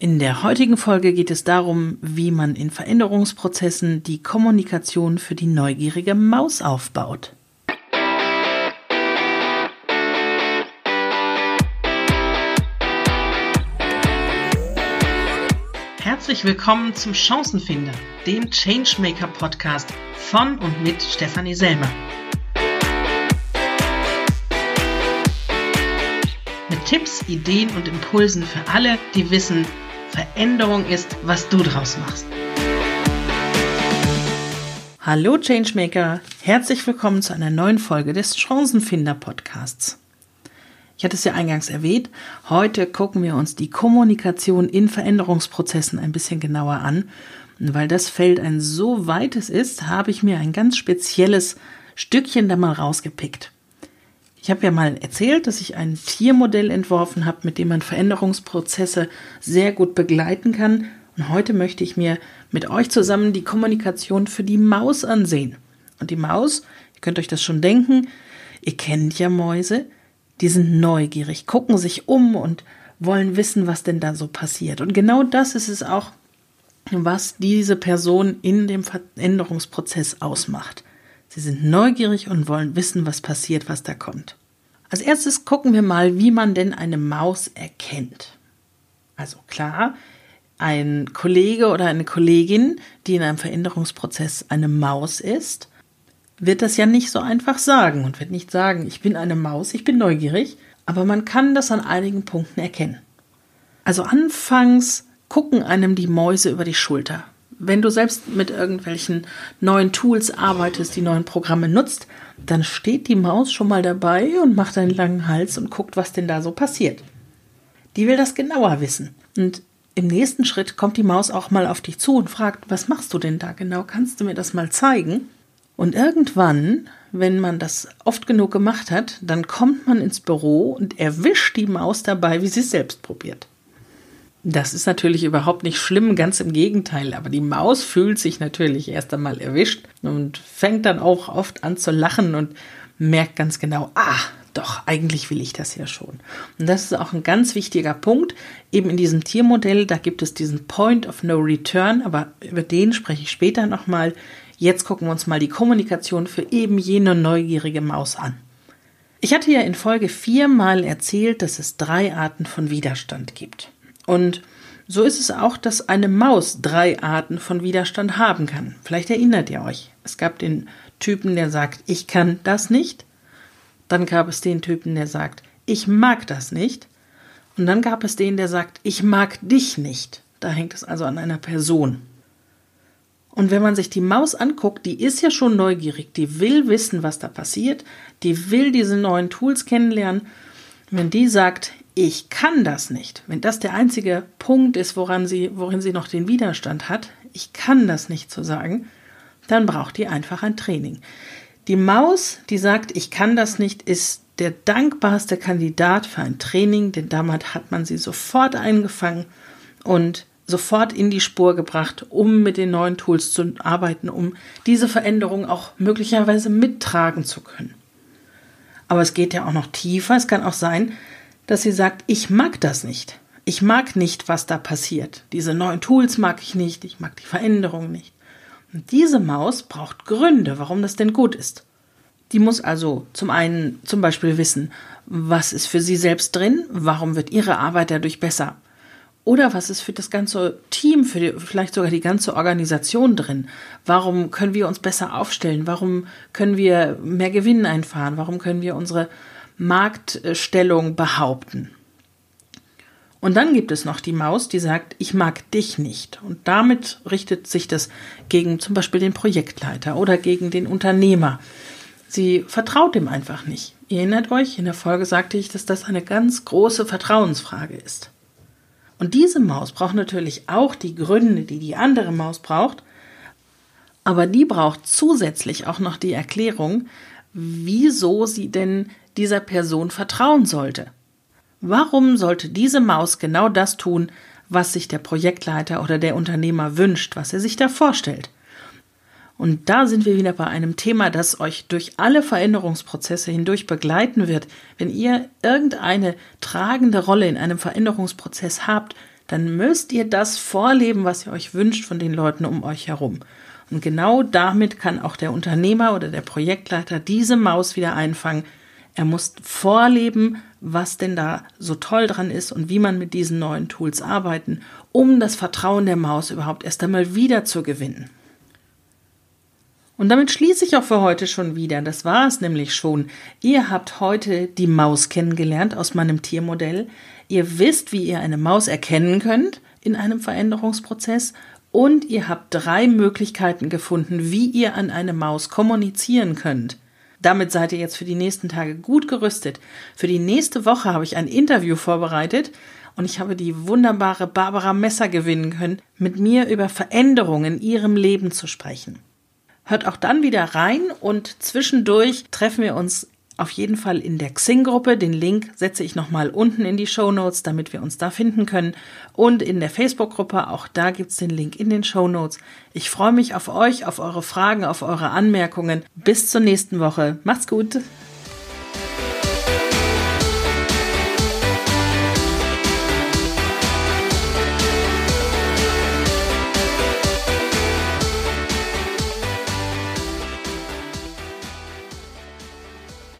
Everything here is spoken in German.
In der heutigen Folge geht es darum, wie man in Veränderungsprozessen die Kommunikation für die neugierige Maus aufbaut. Herzlich willkommen zum Chancenfinder, dem Changemaker Podcast von und mit Stefanie Selmer. Mit Tipps, Ideen und Impulsen für alle, die wissen, Veränderung ist, was du draus machst. Hallo Changemaker, herzlich willkommen zu einer neuen Folge des Chancenfinder Podcasts. Ich hatte es ja eingangs erwähnt, heute gucken wir uns die Kommunikation in Veränderungsprozessen ein bisschen genauer an. Und weil das Feld ein so weites ist, habe ich mir ein ganz spezielles Stückchen da mal rausgepickt. Ich habe ja mal erzählt, dass ich ein Tiermodell entworfen habe, mit dem man Veränderungsprozesse sehr gut begleiten kann. Und heute möchte ich mir mit euch zusammen die Kommunikation für die Maus ansehen. Und die Maus, ihr könnt euch das schon denken, ihr kennt ja Mäuse, die sind neugierig, gucken sich um und wollen wissen, was denn da so passiert. Und genau das ist es auch, was diese Person in dem Veränderungsprozess ausmacht. Sie sind neugierig und wollen wissen, was passiert, was da kommt. Als erstes gucken wir mal, wie man denn eine Maus erkennt. Also klar, ein Kollege oder eine Kollegin, die in einem Veränderungsprozess eine Maus ist, wird das ja nicht so einfach sagen und wird nicht sagen, ich bin eine Maus, ich bin neugierig, aber man kann das an einigen Punkten erkennen. Also anfangs gucken einem die Mäuse über die Schulter. Wenn du selbst mit irgendwelchen neuen Tools arbeitest, die neuen Programme nutzt, dann steht die Maus schon mal dabei und macht einen langen Hals und guckt, was denn da so passiert. Die will das genauer wissen. Und im nächsten Schritt kommt die Maus auch mal auf dich zu und fragt, was machst du denn da genau? Kannst du mir das mal zeigen? Und irgendwann, wenn man das oft genug gemacht hat, dann kommt man ins Büro und erwischt die Maus dabei, wie sie es selbst probiert. Das ist natürlich überhaupt nicht schlimm, ganz im Gegenteil, aber die Maus fühlt sich natürlich erst einmal erwischt und fängt dann auch oft an zu lachen und merkt ganz genau, ah, doch, eigentlich will ich das ja schon. Und das ist auch ein ganz wichtiger Punkt. Eben in diesem Tiermodell, da gibt es diesen Point of No Return, aber über den spreche ich später nochmal. Jetzt gucken wir uns mal die Kommunikation für eben jene neugierige Maus an. Ich hatte ja in Folge 4 mal erzählt, dass es drei Arten von Widerstand gibt. Und so ist es auch, dass eine Maus drei Arten von Widerstand haben kann. Vielleicht erinnert ihr euch. Es gab den Typen, der sagt, ich kann das nicht. Dann gab es den Typen, der sagt, ich mag das nicht. Und dann gab es den, der sagt, ich mag dich nicht. Da hängt es also an einer Person. Und wenn man sich die Maus anguckt, die ist ja schon neugierig, die will wissen, was da passiert, die will diese neuen Tools kennenlernen. Wenn die sagt, ich kann das nicht, wenn das der einzige Punkt ist, woran sie, worin sie noch den Widerstand hat, ich kann das nicht zu sagen, dann braucht die einfach ein Training. Die Maus, die sagt, ich kann das nicht, ist der dankbarste Kandidat für ein Training, denn damit hat man sie sofort eingefangen und sofort in die Spur gebracht, um mit den neuen Tools zu arbeiten, um diese Veränderung auch möglicherweise mittragen zu können. Aber es geht ja auch noch tiefer. Es kann auch sein, dass sie sagt, ich mag das nicht. Ich mag nicht, was da passiert. Diese neuen Tools mag ich nicht. Ich mag die Veränderung nicht. Und diese Maus braucht Gründe, warum das denn gut ist. Die muss also zum einen zum Beispiel wissen, was ist für sie selbst drin, warum wird ihre Arbeit dadurch besser, oder was ist für das ganze Team, für die, vielleicht sogar die ganze Organisation drin? Warum können wir uns besser aufstellen? Warum können wir mehr Gewinn einfahren? Warum können wir unsere Marktstellung behaupten? Und dann gibt es noch die Maus, die sagt, ich mag dich nicht. Und damit richtet sich das gegen zum Beispiel den Projektleiter oder gegen den Unternehmer. Sie vertraut ihm einfach nicht. Ihr erinnert euch, in der Folge sagte ich, dass das eine ganz große Vertrauensfrage ist. Und diese Maus braucht natürlich auch die Gründe, die die andere Maus braucht, aber die braucht zusätzlich auch noch die Erklärung, wieso sie denn dieser Person vertrauen sollte. Warum sollte diese Maus genau das tun, was sich der Projektleiter oder der Unternehmer wünscht, was er sich da vorstellt? Und da sind wir wieder bei einem Thema, das euch durch alle Veränderungsprozesse hindurch begleiten wird. Wenn ihr irgendeine tragende Rolle in einem Veränderungsprozess habt, dann müsst ihr das vorleben, was ihr euch wünscht von den Leuten um euch herum. Und genau damit kann auch der Unternehmer oder der Projektleiter diese Maus wieder einfangen. Er muss vorleben, was denn da so toll dran ist und wie man mit diesen neuen Tools arbeiten, um das Vertrauen der Maus überhaupt erst einmal wieder zu gewinnen. Und damit schließe ich auch für heute schon wieder. Das war es nämlich schon. Ihr habt heute die Maus kennengelernt aus meinem Tiermodell. Ihr wisst, wie ihr eine Maus erkennen könnt in einem Veränderungsprozess. Und ihr habt drei Möglichkeiten gefunden, wie ihr an eine Maus kommunizieren könnt. Damit seid ihr jetzt für die nächsten Tage gut gerüstet. Für die nächste Woche habe ich ein Interview vorbereitet und ich habe die wunderbare Barbara Messer gewinnen können, mit mir über Veränderungen in ihrem Leben zu sprechen. Hört auch dann wieder rein und zwischendurch treffen wir uns auf jeden Fall in der Xing-Gruppe. Den Link setze ich nochmal unten in die Show Notes, damit wir uns da finden können. Und in der Facebook-Gruppe, auch da gibt's den Link in den Show Notes. Ich freue mich auf euch, auf eure Fragen, auf eure Anmerkungen. Bis zur nächsten Woche. Macht's gut.